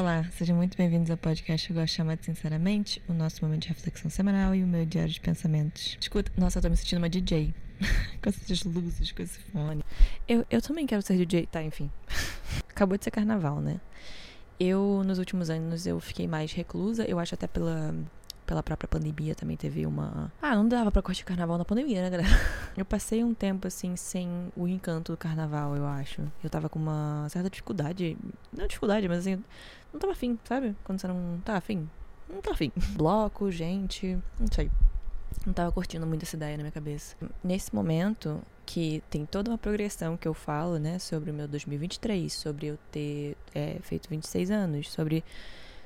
Olá, sejam muito bem-vindos ao podcast que eu gosto de chamar de Sinceramente, o nosso momento de reflexão semanal e o meu diário de pensamentos. Escuta, nossa, eu tô me sentindo uma DJ. com essas luzes, com esse fone. Eu, eu também quero ser DJ, tá, enfim. Acabou de ser carnaval, né? Eu, nos últimos anos, eu fiquei mais reclusa, eu acho até pela pela própria pandemia também teve uma. Ah, não dava pra curtir carnaval na pandemia, né, galera? Eu passei um tempo assim sem o encanto do carnaval, eu acho. Eu tava com uma certa dificuldade. Não dificuldade, mas assim, não tava afim, sabe? Quando você não tá afim. Não tá afim. Bloco, gente, não sei. Não tava curtindo muito essa ideia na minha cabeça. Nesse momento, que tem toda uma progressão que eu falo, né, sobre o meu 2023, sobre eu ter é, feito 26 anos, sobre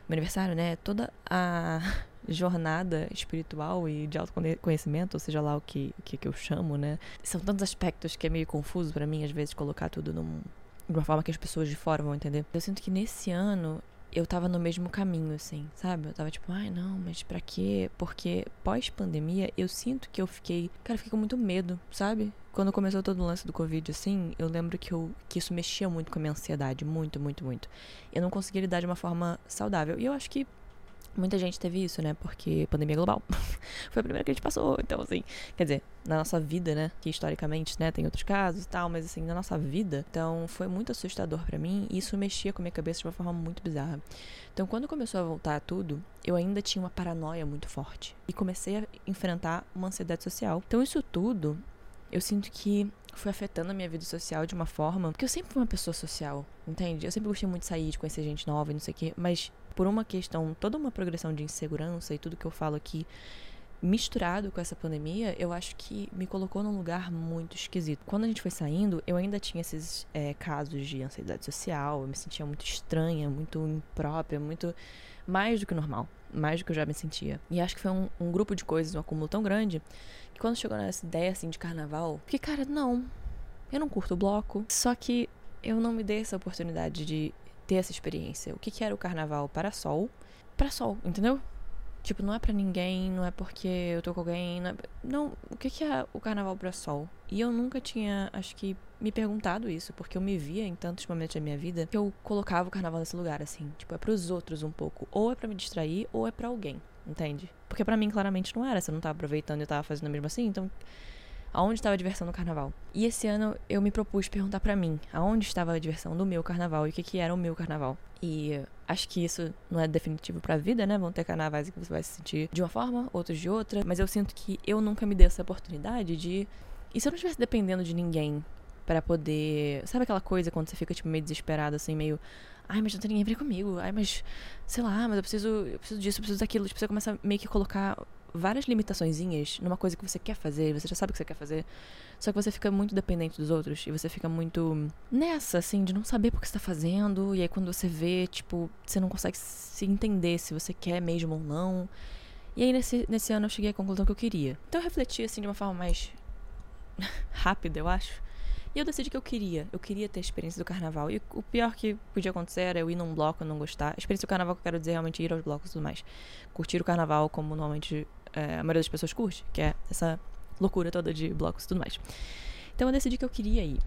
meu aniversário, né, toda a jornada espiritual e de autoconhecimento, ou seja lá o que, que, que eu chamo, né? São tantos aspectos que é meio confuso para mim, às vezes, colocar tudo num, de uma forma que as pessoas de fora vão entender. Eu sinto que nesse ano eu tava no mesmo caminho, assim, sabe? Eu tava tipo, ai não, mas pra quê? Porque pós-pandemia eu sinto que eu fiquei. Cara, eu fiquei com muito medo, sabe? Quando começou todo o lance do Covid, assim, eu lembro que, eu, que isso mexia muito com a minha ansiedade. Muito, muito, muito. Eu não conseguia lidar de uma forma saudável. E eu acho que Muita gente teve isso, né? Porque pandemia global. Foi a primeira que a gente passou. Então, assim, quer dizer, na nossa vida, né? Que historicamente, né, tem outros casos e tal, mas assim, na nossa vida. Então, foi muito assustador para mim e isso mexia com a minha cabeça de uma forma muito bizarra. Então, quando começou a voltar tudo, eu ainda tinha uma paranoia muito forte e comecei a enfrentar uma ansiedade social. Então, isso tudo, eu sinto que foi afetando a minha vida social de uma forma. Porque eu sempre fui uma pessoa social, entende? Eu sempre gostei muito de sair, de conhecer gente nova e não sei o quê, mas por uma questão, toda uma progressão de insegurança e tudo que eu falo aqui, misturado com essa pandemia, eu acho que me colocou num lugar muito esquisito. Quando a gente foi saindo, eu ainda tinha esses é, casos de ansiedade social, eu me sentia muito estranha, muito imprópria, muito. mais do que normal, mais do que eu já me sentia. E acho que foi um, um grupo de coisas, um acúmulo tão grande, que quando chegou nessa ideia assim de carnaval, fiquei, cara, não, eu não curto o bloco. Só que eu não me dei essa oportunidade de ter essa experiência. O que, que era o carnaval para sol? Para sol, entendeu? Tipo, não é para ninguém, não é porque eu tô com alguém. Não, é... não, o que, que é o carnaval para sol? E eu nunca tinha, acho que, me perguntado isso, porque eu me via em tantos momentos da minha vida que eu colocava o carnaval nesse lugar, assim. Tipo, é pros outros um pouco. Ou é para me distrair, ou é para alguém, entende? Porque para mim, claramente, não era. Você não tava aproveitando e tava fazendo mesmo assim, então aonde estava a diversão no carnaval. E esse ano eu me propus perguntar para mim aonde estava a diversão do meu carnaval e o que, que era o meu carnaval. E acho que isso não é definitivo pra vida, né? Vão ter carnavais que você vai se sentir de uma forma, outros de outra. Mas eu sinto que eu nunca me dei essa oportunidade de. E se eu não estivesse dependendo de ninguém para poder. Sabe aquela coisa quando você fica, tipo, meio desesperado, assim, meio. Ai, mas não tem ninguém pra comigo. Ai, mas. Sei lá, mas eu preciso. Eu preciso disso, eu preciso daquilo. Tipo, você começa meio que colocar várias limitaçõezinhas numa coisa que você quer fazer, você já sabe o que você quer fazer, só que você fica muito dependente dos outros e você fica muito nessa, assim, de não saber por que você tá fazendo, e aí quando você vê, tipo, você não consegue se entender se você quer mesmo ou não. E aí nesse, nesse ano eu cheguei à conclusão que eu queria. Então eu refleti, assim, de uma forma mais rápida, eu acho. E eu decidi que eu queria. Eu queria ter a experiência do carnaval. E o pior que podia acontecer era eu ir num bloco e não gostar. A experiência do carnaval que eu quero dizer é realmente ir aos blocos e tudo mais. Curtir o carnaval como normalmente é, a maioria das pessoas curte, que é essa loucura toda de blocos e tudo mais. Então eu decidi que eu queria ir.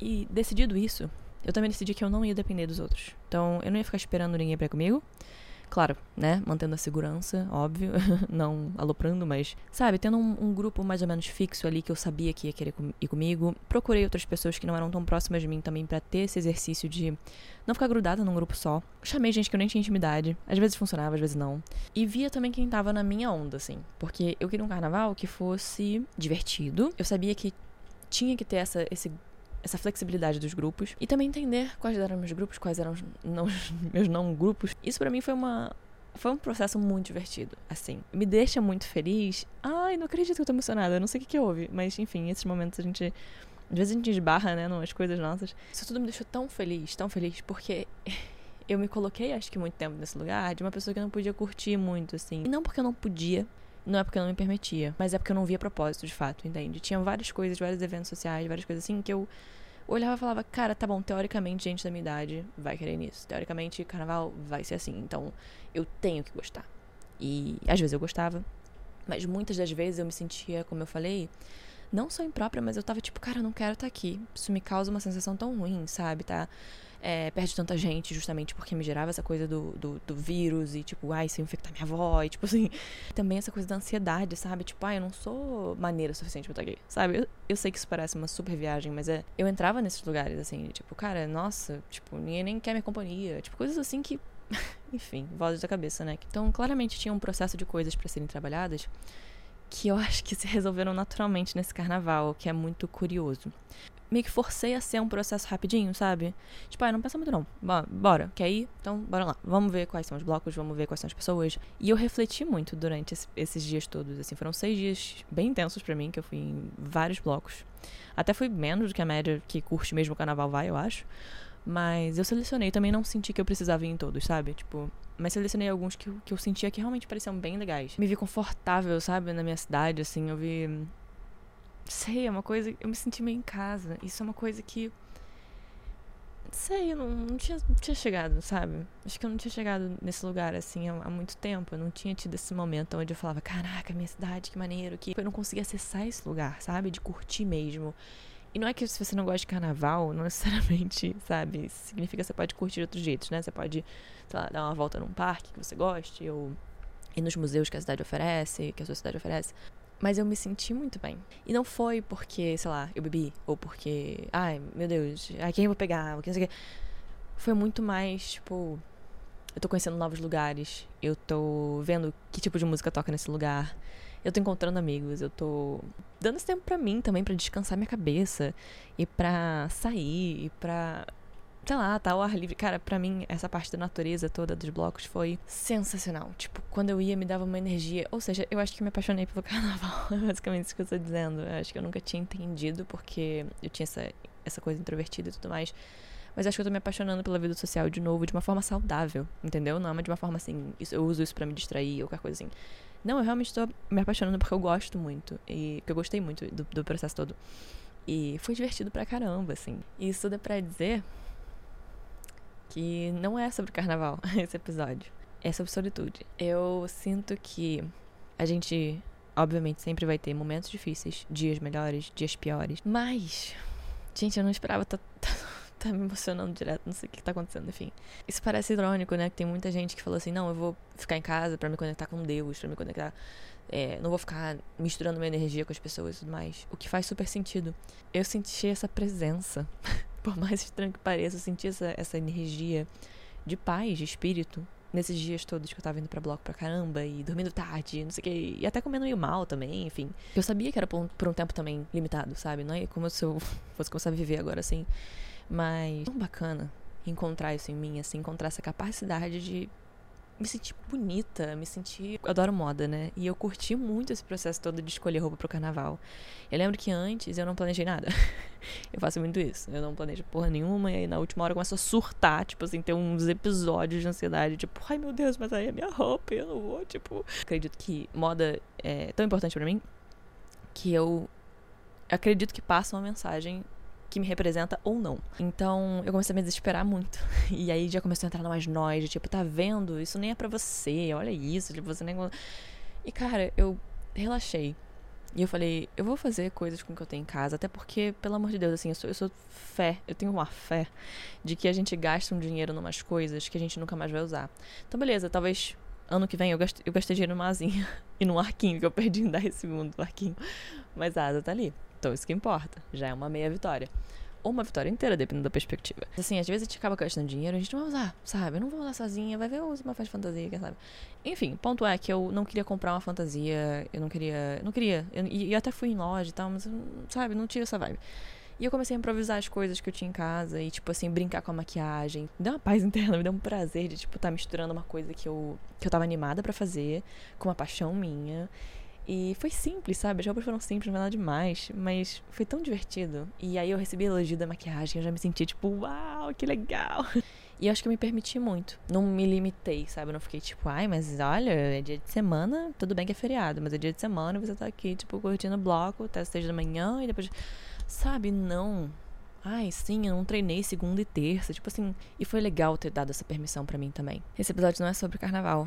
E decidido isso, eu também decidi que eu não ia depender dos outros. Então eu não ia ficar esperando ninguém pra ir comigo. Claro, né? Mantendo a segurança, óbvio. não aloprando, mas, sabe, tendo um, um, grupo mais ou menos fixo ali que eu sabia que ia querer com, ir comigo. Procurei outras pessoas que não eram tão próximas de mim também para ter esse exercício de não ficar grudada num grupo só. Chamei gente que eu nem tinha intimidade. Às vezes funcionava, às vezes não. E via também quem tava na minha onda, assim. Porque eu queria um carnaval que fosse divertido. Eu sabia que tinha que ter essa, esse essa flexibilidade dos grupos e também entender quais eram meus grupos, quais eram os não, meus não grupos. Isso para mim foi uma foi um processo muito divertido, assim. Me deixa muito feliz. Ai, não acredito que eu tô emocionada, não sei o que que houve, mas enfim, esses momentos a gente às vezes a gente esbarra, né, nas coisas nossas. Isso tudo me deixou tão feliz, tão feliz, porque eu me coloquei, acho que muito tempo nesse lugar, de uma pessoa que não podia curtir muito, assim. E não porque eu não podia, não é porque eu não me permitia, mas é porque eu não via propósito, de fato, entende? Tinha várias coisas, vários eventos sociais, várias coisas assim que eu olhava e falava, cara, tá bom, teoricamente gente da minha idade vai querer nisso. Teoricamente carnaval vai ser assim, então eu tenho que gostar. E às vezes eu gostava, mas muitas das vezes eu me sentia, como eu falei, não só imprópria, mas eu tava tipo, cara, eu não quero estar tá aqui. Isso me causa uma sensação tão ruim, sabe? Tá é, perto de tanta gente, justamente porque me gerava essa coisa do, do, do, vírus e, tipo, ai, se infectar minha avó, e, tipo assim. Também essa coisa da ansiedade, sabe? Tipo, ai, eu não sou maneira suficiente pra estar aqui, sabe? Eu, eu sei que isso parece uma super viagem, mas é. Eu entrava nesses lugares, assim, tipo, cara, nossa, tipo, ninguém nem quer minha companhia. Tipo, coisas assim que. Enfim, vozes da cabeça, né? Então, claramente tinha um processo de coisas para serem trabalhadas que eu acho que se resolveram naturalmente nesse carnaval, que é muito curioso meio que forcei a ser um processo rapidinho, sabe? Tipo, ah, não pensa muito não. Bora, quer ir? Então, bora lá. Vamos ver quais são os blocos, vamos ver quais são as pessoas. E eu refleti muito durante esse, esses dias todos, assim. Foram seis dias bem intensos para mim, que eu fui em vários blocos. Até fui menos do que a média que curte mesmo o carnaval vai, eu acho. Mas eu selecionei, também não senti que eu precisava ir em todos, sabe? Tipo, mas selecionei alguns que, que eu sentia que realmente pareciam bem legais. Me vi confortável, sabe, na minha cidade, assim. Eu vi sei, é uma coisa. Eu me senti meio em casa. Isso é uma coisa que. Sei, eu não, não, tinha, não tinha chegado, sabe? Acho que eu não tinha chegado nesse lugar assim há, há, muito tempo. Eu não tinha tido esse momento onde eu falava: caraca, minha cidade, que maneiro. Que eu não conseguia acessar esse lugar, sabe? De curtir mesmo. E não é que se você não gosta de carnaval, não necessariamente, sabe? Significa que você pode curtir de outros jeitos, né? Você pode, sei lá, dar uma volta num parque que você goste, ou ir nos museus que a cidade oferece, que a sua cidade oferece. Mas eu me senti muito bem. E não foi porque, sei lá, eu bebi, ou porque, ai, meu Deus, ai, quem eu vou pegar, ou quem sei Foi muito mais, tipo, eu tô conhecendo novos lugares, eu tô vendo que tipo de música toca nesse lugar, eu tô encontrando amigos, eu tô dando esse tempo pra mim também, para descansar minha cabeça, e pra sair, e pra sei lá, tá ao ar livre. Cara, pra mim, essa parte da natureza toda dos blocos foi sensacional. Tipo, quando eu ia, me dava uma energia. Ou seja, eu acho que me apaixonei pelo carnaval. É basicamente isso que eu tô dizendo. Eu acho que eu nunca tinha entendido, porque eu tinha essa, essa coisa introvertida e tudo mais. Mas acho que eu tô me apaixonando pela vida social de novo, de uma forma saudável, entendeu? Não é de uma forma assim, eu uso isso para me distrair ou qualquer coisa assim. Não, eu realmente tô me apaixonando porque eu gosto muito. E porque eu gostei muito do, do processo todo. E foi divertido pra caramba, assim. Isso dá pra dizer que não é sobre carnaval esse episódio. É sobre solitude. Eu sinto que a gente, obviamente, sempre vai ter momentos difíceis, dias melhores, dias piores. Mas, gente, eu não esperava tá, tá, tá me emocionando direto, não sei o que tá acontecendo, enfim. Isso parece irônico, né? Que tem muita gente que fala assim: não, eu vou ficar em casa para me conectar com Deus, para me conectar. É, não vou ficar misturando minha energia com as pessoas e tudo mais. O que faz super sentido. Eu senti essa presença por mais estranho que pareça, eu senti essa, essa energia de paz, de espírito, nesses dias todos que eu tava indo pra bloco pra caramba e dormindo tarde, não sei o que, e até comendo meio mal também, enfim. Eu sabia que era por um, por um tempo também limitado, sabe? Não é como se eu fosse começar a viver agora assim. Mas tão bacana encontrar isso em mim, assim, encontrar essa capacidade de me senti bonita, me senti. Eu adoro moda, né? E eu curti muito esse processo todo de escolher roupa pro carnaval. Eu lembro que antes eu não planejei nada. eu faço muito isso. Eu não planejo porra nenhuma, e aí na última hora eu começo a surtar, tipo assim, ter uns episódios de ansiedade, tipo, ai meu Deus, mas aí é minha roupa, eu não vou, tipo. Acredito que moda é tão importante para mim que eu acredito que passa uma mensagem que me representa ou não. Então eu comecei a me desesperar muito. E aí já começou a entrar mais nós, de tipo, tá vendo? Isso nem é para você, olha isso, tipo, você nem. E cara, eu relaxei. E eu falei, eu vou fazer coisas com o que eu tenho em casa, até porque, pelo amor de Deus, assim, eu sou, eu sou fé, eu tenho uma fé de que a gente gasta um dinheiro em umas coisas que a gente nunca mais vai usar. Então, beleza, talvez ano que vem eu gastei, eu gastei dinheiro numa asinha e num arquinho que eu perdi em 10 segundos o arquinho. Mas a asa tá ali. Então isso que importa. Já é uma meia vitória. Ou uma vitória inteira, dependendo da perspectiva. Assim, às vezes a gente acaba gastando dinheiro, a gente não vai usar, sabe? Eu não vou usar sozinha, vai ver, eu uso uma festa fantasia, quem sabe? Enfim, ponto é que eu não queria comprar uma fantasia, eu não queria. Não queria. Eu, e, até fui em loja e tal, mas, sabe, não tive essa vibe. E eu comecei a improvisar as coisas que eu tinha em casa e, tipo assim, brincar com a maquiagem. Me deu uma paz interna, me deu um prazer de, tipo, estar tá misturando uma coisa que eu, que eu tava animada para fazer com uma paixão minha. E foi simples, sabe? As roupas foram simples, não é nada demais, mas foi tão divertido. E aí eu recebi elogio da maquiagem, eu já me senti tipo, uau, que legal. E eu acho que eu me permiti muito. Não me limitei, sabe? Eu não fiquei tipo, ai, mas olha, é dia de semana, tudo bem que é feriado, mas é dia de semana e você tá aqui, tipo, curtindo bloco até as seis da manhã e depois. Sabe? Não. Ai, sim, eu não treinei segunda e terça. Tipo assim. E foi legal ter dado essa permissão para mim também. Esse episódio não é sobre carnaval.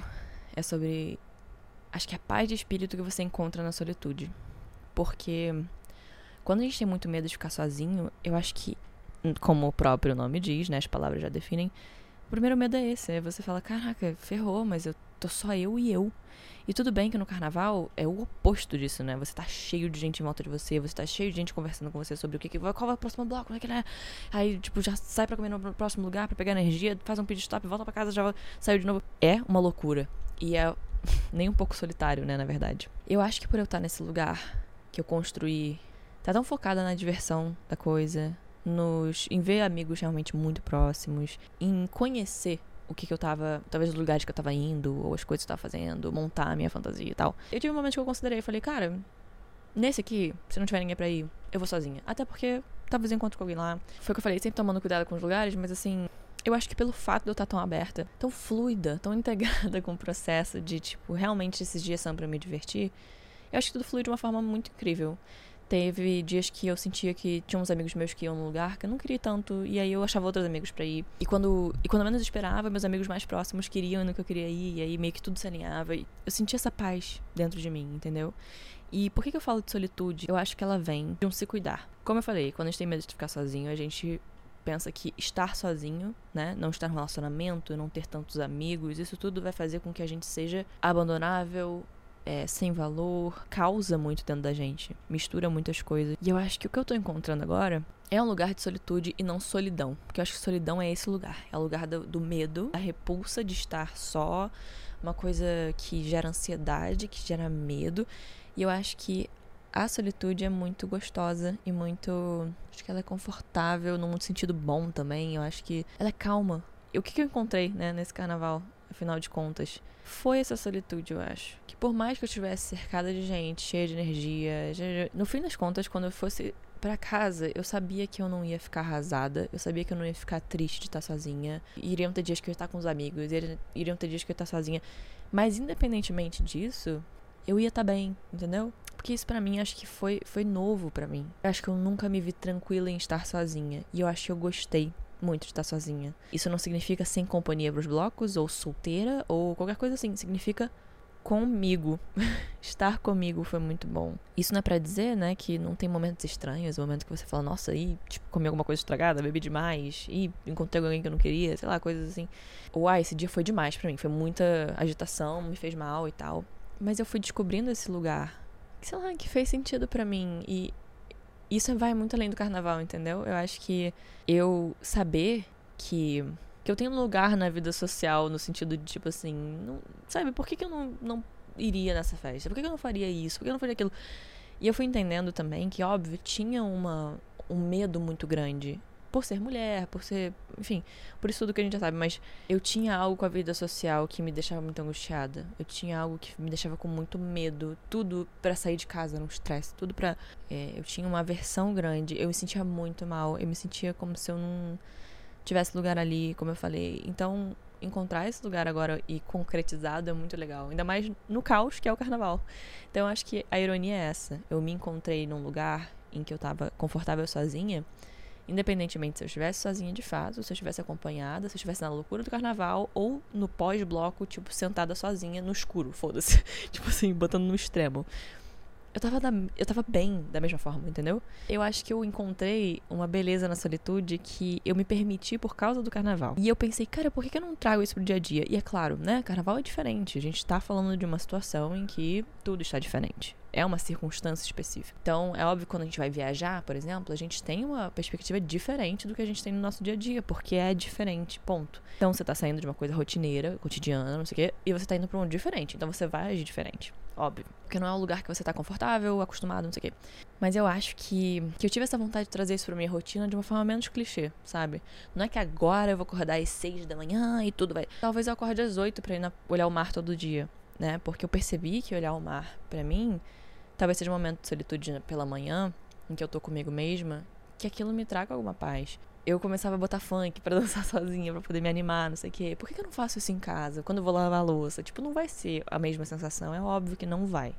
É sobre acho que é a paz de espírito que você encontra na solitude. Porque quando a gente tem muito medo de ficar sozinho, eu acho que como o próprio nome diz, né? As palavras já definem. O primeiro medo é esse, é você fala, caraca, ferrou, mas eu tô só eu e eu. E tudo bem que no carnaval é o oposto disso, né? Você tá cheio de gente em volta de você, você tá cheio de gente conversando com você sobre o que, que vai, qual é o próximo bloco, como é que é. Aí, tipo, já sai pra comer no próximo lugar, pra pegar energia, faz um pit stop, volta pra casa, já saiu de novo. É uma loucura. E é nem um pouco solitário, né, na verdade. Eu acho que por eu estar nesse lugar que eu construí, tá tão focada na diversão da coisa, nos em ver amigos realmente muito próximos, em conhecer o que, que eu tava, talvez os lugares que eu tava indo, ou as coisas que eu tava fazendo, montar a minha fantasia e tal. Eu tive um momento que eu considerei, falei, cara, nesse aqui, se não tiver ninguém pra ir, eu vou sozinha. Até porque talvez eu encontre com alguém lá. Foi o que eu falei, sempre tomando cuidado com os lugares, mas assim, eu acho que pelo fato de eu estar tão aberta, tão fluida, tão integrada com o processo de, tipo, realmente esses dias são para me divertir, eu acho que tudo flui de uma forma muito incrível. Teve dias que eu sentia que tinha uns amigos meus que iam num lugar que eu não queria tanto, e aí eu achava outros amigos para ir. E quando, e quando menos esperava, meus amigos mais próximos queriam no que eu queria ir, e aí meio que tudo se alinhava. E eu sentia essa paz dentro de mim, entendeu? E por que, que eu falo de solitude? Eu acho que ela vem de um se cuidar. Como eu falei, quando a gente tem medo de ficar sozinho, a gente pensa que estar sozinho, né, não estar no relacionamento, não ter tantos amigos, isso tudo vai fazer com que a gente seja abandonável, é, sem valor, causa muito dentro da gente, mistura muitas coisas. E eu acho que o que eu tô encontrando agora é um lugar de solitude e não solidão. Porque eu acho que solidão é esse lugar. É o lugar do, do medo, a repulsa de estar só, uma coisa que gera ansiedade, que gera medo. E eu acho que a solitude é muito gostosa e muito. Acho que ela é confortável num sentido bom também. Eu acho que ela é calma. E o que, que eu encontrei, né, nesse carnaval, afinal de contas? Foi essa solitude, eu acho por mais que eu estivesse cercada de gente, cheia de energia, no fim das contas, quando eu fosse para casa, eu sabia que eu não ia ficar arrasada, eu sabia que eu não ia ficar triste de estar sozinha. Iriam ter dias que eu ia estar com os amigos, iriam ter dias que eu ia estar sozinha. Mas independentemente disso, eu ia estar bem, entendeu? Porque isso para mim acho que foi, foi novo para mim. Eu acho que eu nunca me vi tranquila em estar sozinha. E eu acho que eu gostei muito de estar sozinha. Isso não significa sem companhia pros blocos, ou solteira, ou qualquer coisa assim. Significa comigo. Estar comigo foi muito bom. Isso não é para dizer, né, que não tem momentos estranhos, momentos que você fala, nossa, e tipo, comi alguma coisa estragada, bebi demais, e encontrei alguém que eu não queria, sei lá, coisas assim. Ou, ah, esse dia foi demais para mim, foi muita agitação, me fez mal e tal. Mas eu fui descobrindo esse lugar, sei lá, que fez sentido para mim e isso vai muito além do carnaval, entendeu? Eu acho que eu saber que que eu tenho um lugar na vida social no sentido de, tipo assim, não, sabe, por que, que eu não, não iria nessa festa? Por que, que eu não faria isso? Por que eu não faria aquilo? E eu fui entendendo também que, óbvio, tinha uma, um medo muito grande por ser mulher, por ser, enfim, por isso tudo que a gente já sabe, mas eu tinha algo com a vida social que me deixava muito angustiada. Eu tinha algo que me deixava com muito medo, tudo para sair de casa no estresse, tudo para é, eu tinha uma aversão grande, eu me sentia muito mal, eu me sentia como se eu não tivesse lugar ali, como eu falei. Então, encontrar esse lugar agora e concretizado é muito legal. Ainda mais no caos que é o carnaval. Então, eu acho que a ironia é essa. Eu me encontrei num lugar em que eu tava confortável sozinha, independentemente se eu estivesse sozinha de fato, se eu estivesse acompanhada, se eu estivesse na loucura do carnaval ou no pós-bloco, tipo, sentada sozinha no escuro, foda-se. tipo assim, botando no extremo eu tava, da, eu tava bem da mesma forma, entendeu? Eu acho que eu encontrei uma beleza na solitude que eu me permiti por causa do carnaval. E eu pensei, cara, por que eu não trago isso pro dia a dia? E é claro, né? Carnaval é diferente. A gente tá falando de uma situação em que tudo está diferente. É uma circunstância específica. Então, é óbvio que quando a gente vai viajar, por exemplo, a gente tem uma perspectiva diferente do que a gente tem no nosso dia a dia, porque é diferente, ponto. Então, você tá saindo de uma coisa rotineira, cotidiana, não sei o quê, e você tá indo pra um diferente. Então, você vai agir diferente óbvio. Porque não é um lugar que você tá confortável, acostumado, não sei o quê. Mas eu acho que, que eu tive essa vontade de trazer isso pra minha rotina de uma forma menos clichê, sabe? Não é que agora eu vou acordar às seis da manhã e tudo vai. Talvez eu acorde às oito pra ir na, olhar o mar todo dia, né? Porque eu percebi que olhar o mar, para mim, talvez seja um momento de solitude pela manhã, em que eu tô comigo mesma, que aquilo me traga alguma paz eu começava a botar funk para dançar sozinha, para poder me animar, não sei o quê. Por que, eu não faço isso em casa? Quando eu vou lavar a louça? Tipo, não vai ser a mesma sensação. É óbvio que não vai.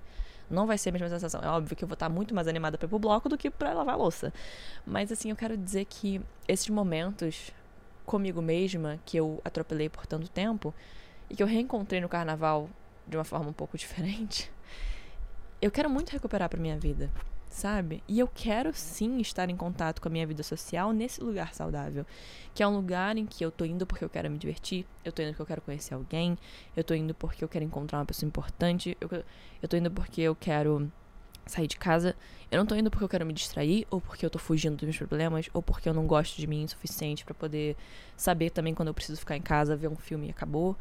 Não vai ser a mesma sensação. É óbvio que eu vou estar muito mais animada para ir pro bloco do que para lavar a louça. Mas assim, eu quero dizer que esses momentos comigo mesma, que eu atropelei por tanto tempo, e que eu reencontrei no carnaval de uma forma um pouco diferente, eu quero muito recuperar para minha vida. sabe? E eu quero sim estar em contato com a minha vida social nesse lugar saudável, que é um lugar em que eu tô indo porque eu quero me divertir, eu tô indo porque eu quero conhecer alguém, eu tô indo porque eu quero encontrar uma pessoa importante, eu, eu tô indo porque eu quero sair de casa. Eu não tô indo porque eu quero me distrair, ou porque eu tô fugindo dos meus problemas, ou porque eu não gosto de mim o suficiente para poder saber também quando eu preciso ficar em casa, ver um filme e acabou.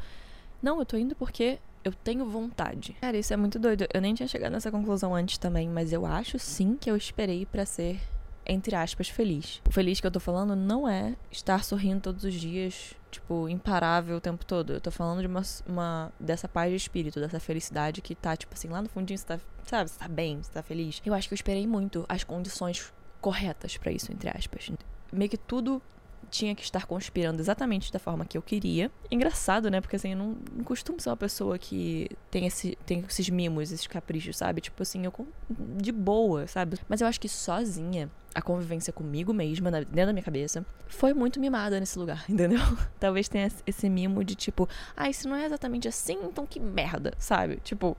Não, eu tô indo porque eu tenho vontade. Cara, isso é muito doido. Eu nem tinha chegado nessa conclusão antes também, mas eu acho sim que eu esperei para ser, entre aspas, feliz. O feliz que eu tô falando não é estar sorrindo todos os dias, tipo, imparável o tempo todo. Eu tô falando de uma, uma dessa paz de espírito, dessa felicidade que tá, tipo assim, lá no fundinho você tá, sabe, você tá bem, você tá feliz. Eu acho que eu esperei muito as condições corretas para isso, entre aspas. Meio que tudo tinha que estar conspirando exatamente da forma que eu queria. Engraçado, né? Porque assim, eu não, não costumo ser uma pessoa que tem, esse, tem esses mimos, esses caprichos, sabe? Tipo assim, eu de boa, sabe? Mas eu acho que sozinha, a convivência comigo mesma, dentro da minha cabeça, foi muito mimada nesse lugar, entendeu? Talvez tenha esse mimo de tipo, ah, isso não é exatamente assim, então que merda, sabe? Tipo,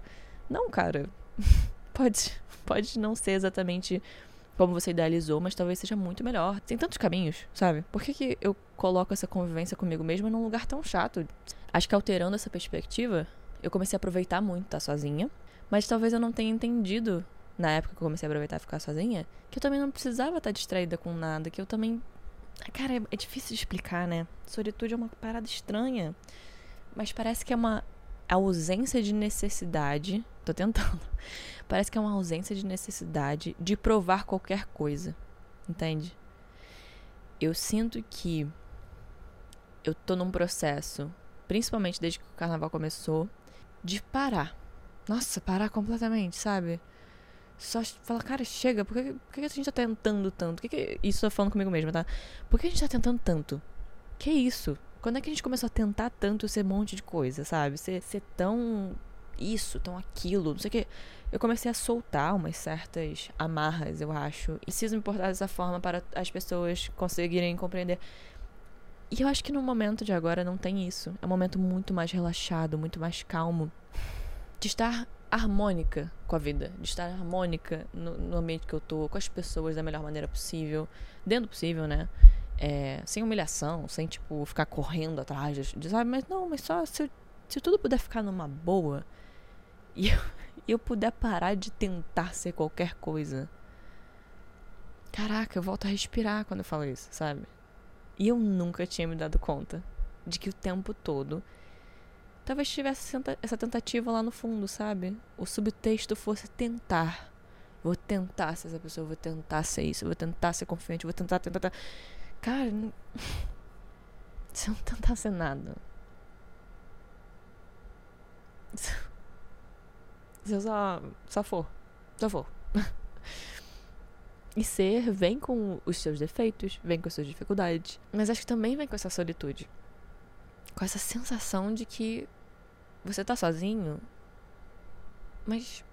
não, cara. pode, pode não ser exatamente como você idealizou, mas talvez seja muito melhor. Tem tantos caminhos, sabe? Por que, que eu coloco essa convivência comigo mesma num lugar tão chato? Acho que alterando essa perspectiva, eu comecei a aproveitar muito estar sozinha, mas talvez eu não tenha entendido na época que eu comecei a aproveitar ficar sozinha, que eu também não precisava estar distraída com nada, que eu também. Cara, é, é difícil de explicar, né? Solitude é uma parada estranha. Mas parece que é uma ausência de necessidade. Tô tentando. Parece que é uma ausência de necessidade de provar qualquer coisa. Entende? Eu sinto que eu tô num processo, principalmente desde que o carnaval começou, de parar. Nossa, parar completamente, sabe? Só falar, cara, chega, por que, por que a gente tá tentando tanto? Que que, isso eu falando comigo mesma, tá? Por que a gente tá tentando tanto? Que isso? Quando é que a gente começou a tentar tanto ser um monte de coisa, sabe? Ser, ser tão isso, tão aquilo, não sei o que eu comecei a soltar umas certas amarras, eu acho. Preciso me portar dessa forma para as pessoas conseguirem compreender. E eu acho que no momento de agora não tem isso. É um momento muito mais relaxado, muito mais calmo. De estar harmônica com a vida, de estar harmônica no, no ambiente que eu tô, com as pessoas da melhor maneira possível, dentro do possível, né? É, sem humilhação, sem, tipo, ficar correndo atrás de, sabe? Mas não, mas só se, se tudo puder ficar numa boa. E eu, eu puder parar de tentar ser qualquer coisa. Caraca, eu volto a respirar quando eu falo isso, sabe? E eu nunca tinha me dado conta de que o tempo todo talvez tivesse essa tentativa lá no fundo, sabe? O subtexto fosse tentar. Vou tentar ser essa pessoa, vou tentar ser isso, vou tentar ser confiante, vou tentar, tentar, tentar. Cara, não... eu não ser nada. Eu só, só for. Só for. e ser vem com os seus defeitos, vem com as suas dificuldades. Mas acho que também vem com essa solitude. Com essa sensação de que você tá sozinho, mas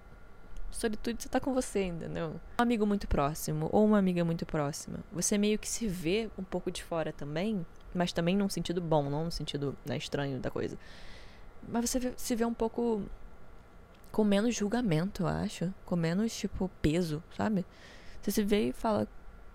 solitude você tá com você, entendeu? Um amigo muito próximo ou uma amiga muito próxima. Você meio que se vê um pouco de fora também, mas também num sentido bom, não no sentido né, estranho da coisa. Mas você se vê um pouco com menos julgamento, eu acho. Com menos, tipo, peso, sabe? Você se vê e fala,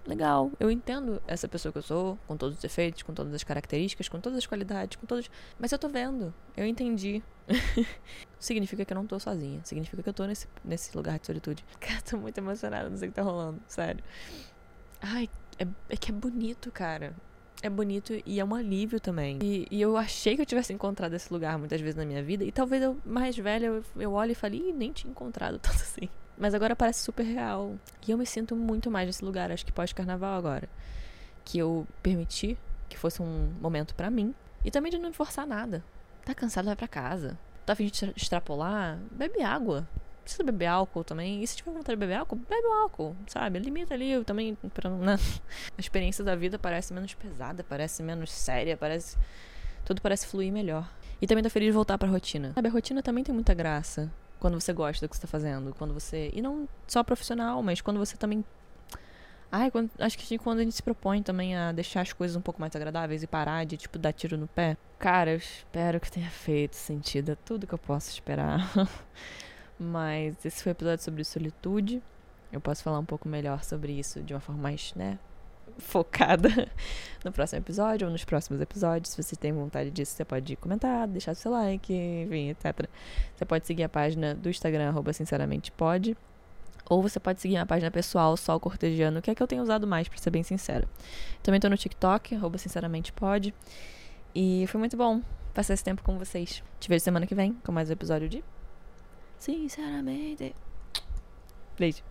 legal, eu entendo essa pessoa que eu sou, com todos os defeitos, com todas as características, com todas as qualidades, com todos. Mas eu tô vendo, eu entendi. Significa que eu não tô sozinha. Significa que eu tô nesse, nesse lugar de solitude. Cara, tô muito emocionada, não sei o que tá rolando, sério. Ai, é, é que é bonito, cara é bonito e é um alívio também. E, e, eu achei que eu tivesse encontrado esse lugar muitas vezes na minha vida. E talvez eu, mais velha, eu, eu olhe e fale, Ih, nem tinha encontrado tanto assim. Mas agora parece super real. E eu me sinto muito mais nesse lugar, acho que pós-carnaval agora. Que eu permiti que fosse um momento para mim. E também de não forçar nada. Tá cansado, vai pra casa. Tá a fim de extrapolar? Bebe água precisa beber álcool também. E se tiver vontade de beber álcool, bebe o álcool, sabe? Limita ali eu também. Pra, né? A experiência da vida parece menos pesada, parece menos séria, parece. Tudo parece fluir melhor. E também tô feliz de voltar pra rotina. Sabe, a rotina também tem muita graça. Quando você gosta do que você tá fazendo. Quando você. E não só profissional, mas quando você também. Ai, quando, acho que quando a gente se propõe também a deixar as coisas um pouco mais agradáveis e parar de, tipo, dar tiro no pé. Cara, eu espero que tenha feito sentido. É tudo que eu posso esperar. Mas esse foi o episódio sobre solitude. eu posso falar um pouco melhor sobre isso de uma forma mais, né, focada no próximo episódio ou nos próximos episódios. Se você tem vontade disso, você pode comentar, deixar seu like, enfim, etc. Você pode seguir a página do Instagram, arroba sinceramente pode. Ou você pode seguir a página pessoal, Sol Cortesiano, que é a que eu tenho usado mais, pra ser bem sincera. Também tô no TikTok, arroba sinceramente pode. E foi muito bom passar esse tempo com vocês. Te vejo semana que vem com mais um episódio de Sinceramente. Beijo.